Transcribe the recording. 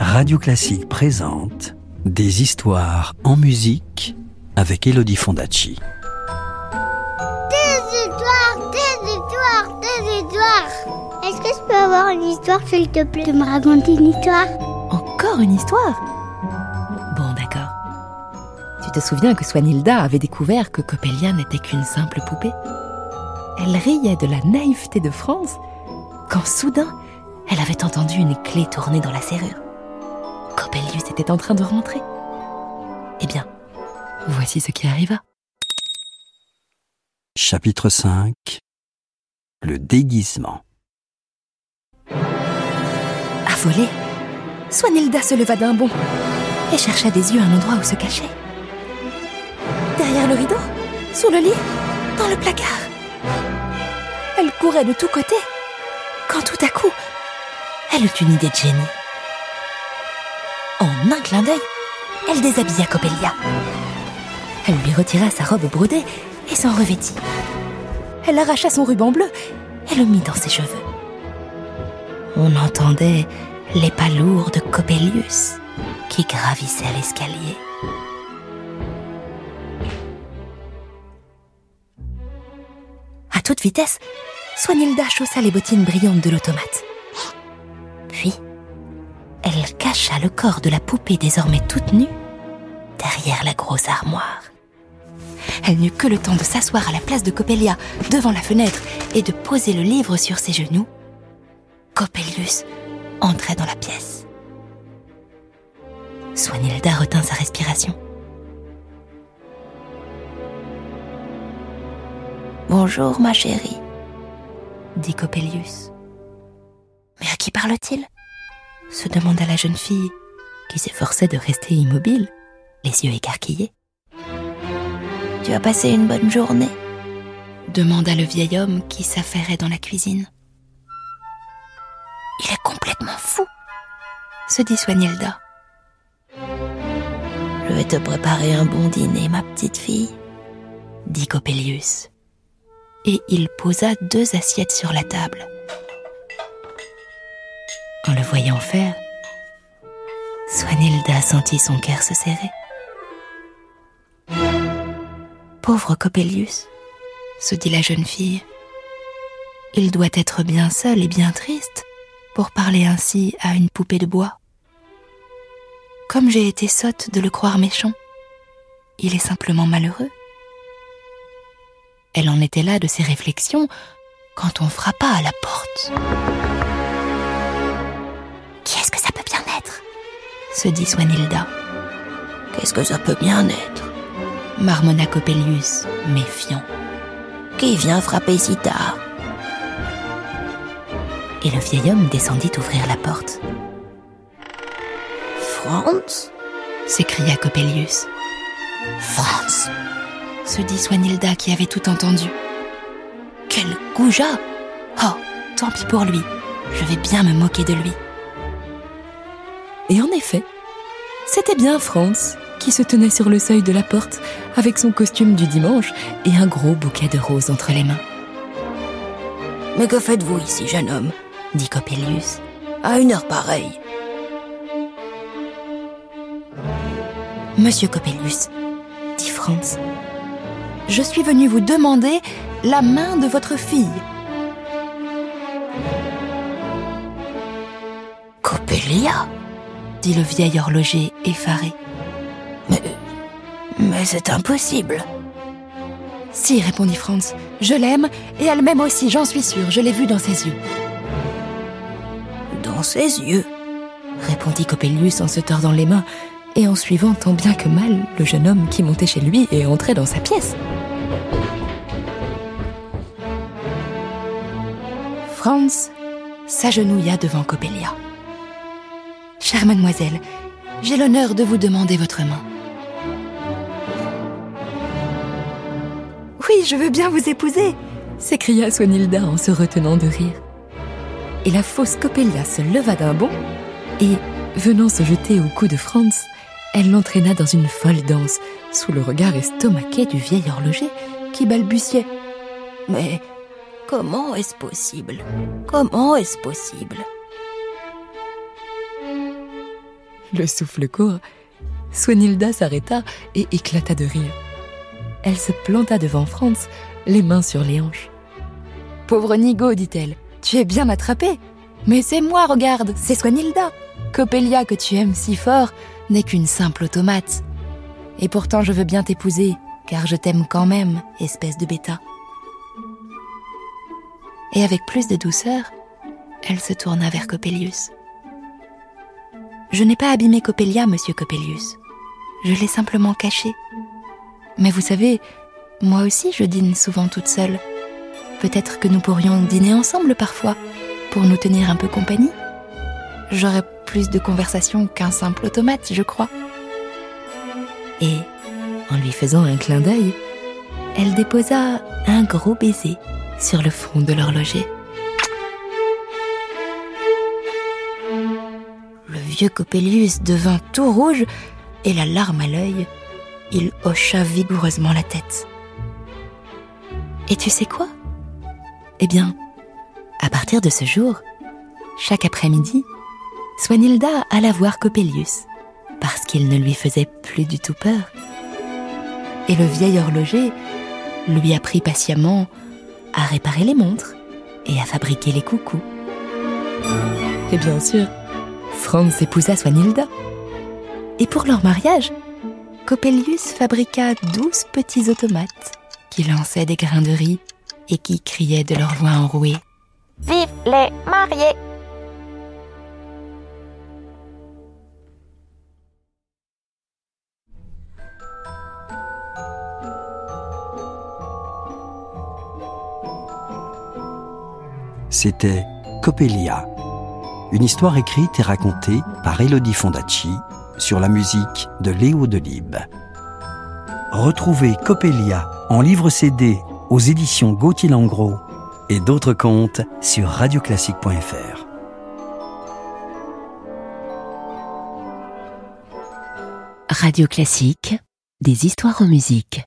Radio Classique présente Des histoires en musique avec Elodie Fondacci. Des histoires, des histoires, des histoires. Est-ce que je peux avoir une histoire, s'il te plaît, de me raconter une histoire? Encore une histoire? Bon, d'accord. Tu te souviens que Swanilda avait découvert que Coppelia n'était qu'une simple poupée? Elle riait de la naïveté de France quand soudain, elle avait entendu une clé tourner dans la serrure. Coppelius était en train de rentrer. Eh bien, voici ce qui arriva. Chapitre 5 Le déguisement. Affolée, Swanilda se leva d'un bond et chercha des yeux un endroit où se cacher. Derrière le rideau, sous le lit, dans le placard. Elle courait de tous côtés quand tout à coup, elle eut une idée de génie. En un clin d'œil, elle déshabilla Coppelia. Elle lui retira sa robe brodée et s'en revêtit. Elle arracha son ruban bleu et le mit dans ses cheveux. On entendait les pas lourds de Coppelius qui gravissaient l'escalier. À toute vitesse, Swanilda chaussa les bottines brillantes de l'automate. Elle cacha le corps de la poupée désormais toute nue derrière la grosse armoire. Elle n'eut que le temps de s'asseoir à la place de Coppelia devant la fenêtre et de poser le livre sur ses genoux. Coppelius entrait dans la pièce. Swanilda retint sa respiration. Bonjour, ma chérie, dit Coppelius. Mais à qui parle-t-il? Se demanda la jeune fille, qui s'efforçait de rester immobile, les yeux écarquillés. Tu as passé une bonne journée demanda le vieil homme qui s'affairait dans la cuisine. Il est complètement fou, se dit Swanilda. Je vais te préparer un bon dîner, ma petite fille, dit Coppelius. Et il posa deux assiettes sur la table. En le voyant faire, Swanilda sentit son cœur se serrer. Pauvre Coppelius, se dit la jeune fille, il doit être bien seul et bien triste pour parler ainsi à une poupée de bois. Comme j'ai été sotte de le croire méchant, il est simplement malheureux. Elle en était là de ses réflexions quand on frappa à la porte. Se dit Swanilda. Qu'est-ce que ça peut bien être? Marmonna Coppelius, méfiant. Qui vient frapper si tard? Et le vieil homme descendit ouvrir la porte. Franz? s'écria Coppelius. Franz? se dit Swanilda qui avait tout entendu. Quel goujat Oh, tant pis pour lui. Je vais bien me moquer de lui. Et en effet, c'était bien Franz qui se tenait sur le seuil de la porte avec son costume du dimanche et un gros bouquet de roses entre les mains. Mais que faites-vous ici, jeune homme dit Coppelius. À une heure pareille. Monsieur Coppelius, dit Franz, je suis venu vous demander la main de votre fille. Coppelia dit le vieil horloger effaré. Mais. Mais c'est impossible. Si, répondit Franz, je l'aime, et elle m'aime aussi, j'en suis sûre, je l'ai vue dans ses yeux. Dans ses yeux? répondit Coppelius en se tordant les mains et en suivant tant bien que mal le jeune homme qui montait chez lui et entrait dans sa pièce. Franz s'agenouilla devant Coppelia. Chère mademoiselle, j'ai l'honneur de vous demander votre main. Oui, je veux bien vous épouser, s'écria Swanilda en se retenant de rire. Et la fausse Coppelia se leva d'un bond et, venant se jeter au cou de Franz, elle l'entraîna dans une folle danse, sous le regard estomaqué du vieil horloger qui balbutiait. Mais comment est-ce possible? Comment est-ce possible? Le souffle court, Swanilda s'arrêta et éclata de rire. Elle se planta devant Franz, les mains sur les hanches. Pauvre Nigo, dit-elle, tu es bien attrapé. Mais c'est moi, regarde, c'est Swanilda. Coppelia que tu aimes si fort n'est qu'une simple automate. Et pourtant je veux bien t'épouser, car je t'aime quand même, espèce de bêta. Et avec plus de douceur, elle se tourna vers Coppelius. Je n'ai pas abîmé Coppelia, monsieur Coppelius. Je l'ai simplement caché. Mais vous savez, moi aussi je dîne souvent toute seule. Peut-être que nous pourrions dîner ensemble parfois, pour nous tenir un peu compagnie. J'aurais plus de conversation qu'un simple automate, je crois. Et, en lui faisant un clin d'œil, elle déposa un gros baiser sur le front de l'horloger. Vieux Coppelius devint tout rouge et la larme à l'œil, il hocha vigoureusement la tête. Et tu sais quoi? Eh bien, à partir de ce jour, chaque après-midi, Swanilda alla voir Coppelius, parce qu'il ne lui faisait plus du tout peur. Et le vieil horloger lui apprit patiemment à réparer les montres et à fabriquer les coucous. Et bien sûr, Franz épousa Swanilda. Et pour leur mariage, Coppelius fabriqua douze petits automates qui lançaient des grains de riz et qui criaient de leur voix enrouée. Vive les mariés C'était Coppelia, une histoire écrite et racontée par Elodie Fondacci sur la musique de Léo Delibes. Retrouvez Coppelia en livre CD aux éditions Gauthier Langros et d'autres contes sur radioclassique.fr. Radio Classique, des histoires en musique.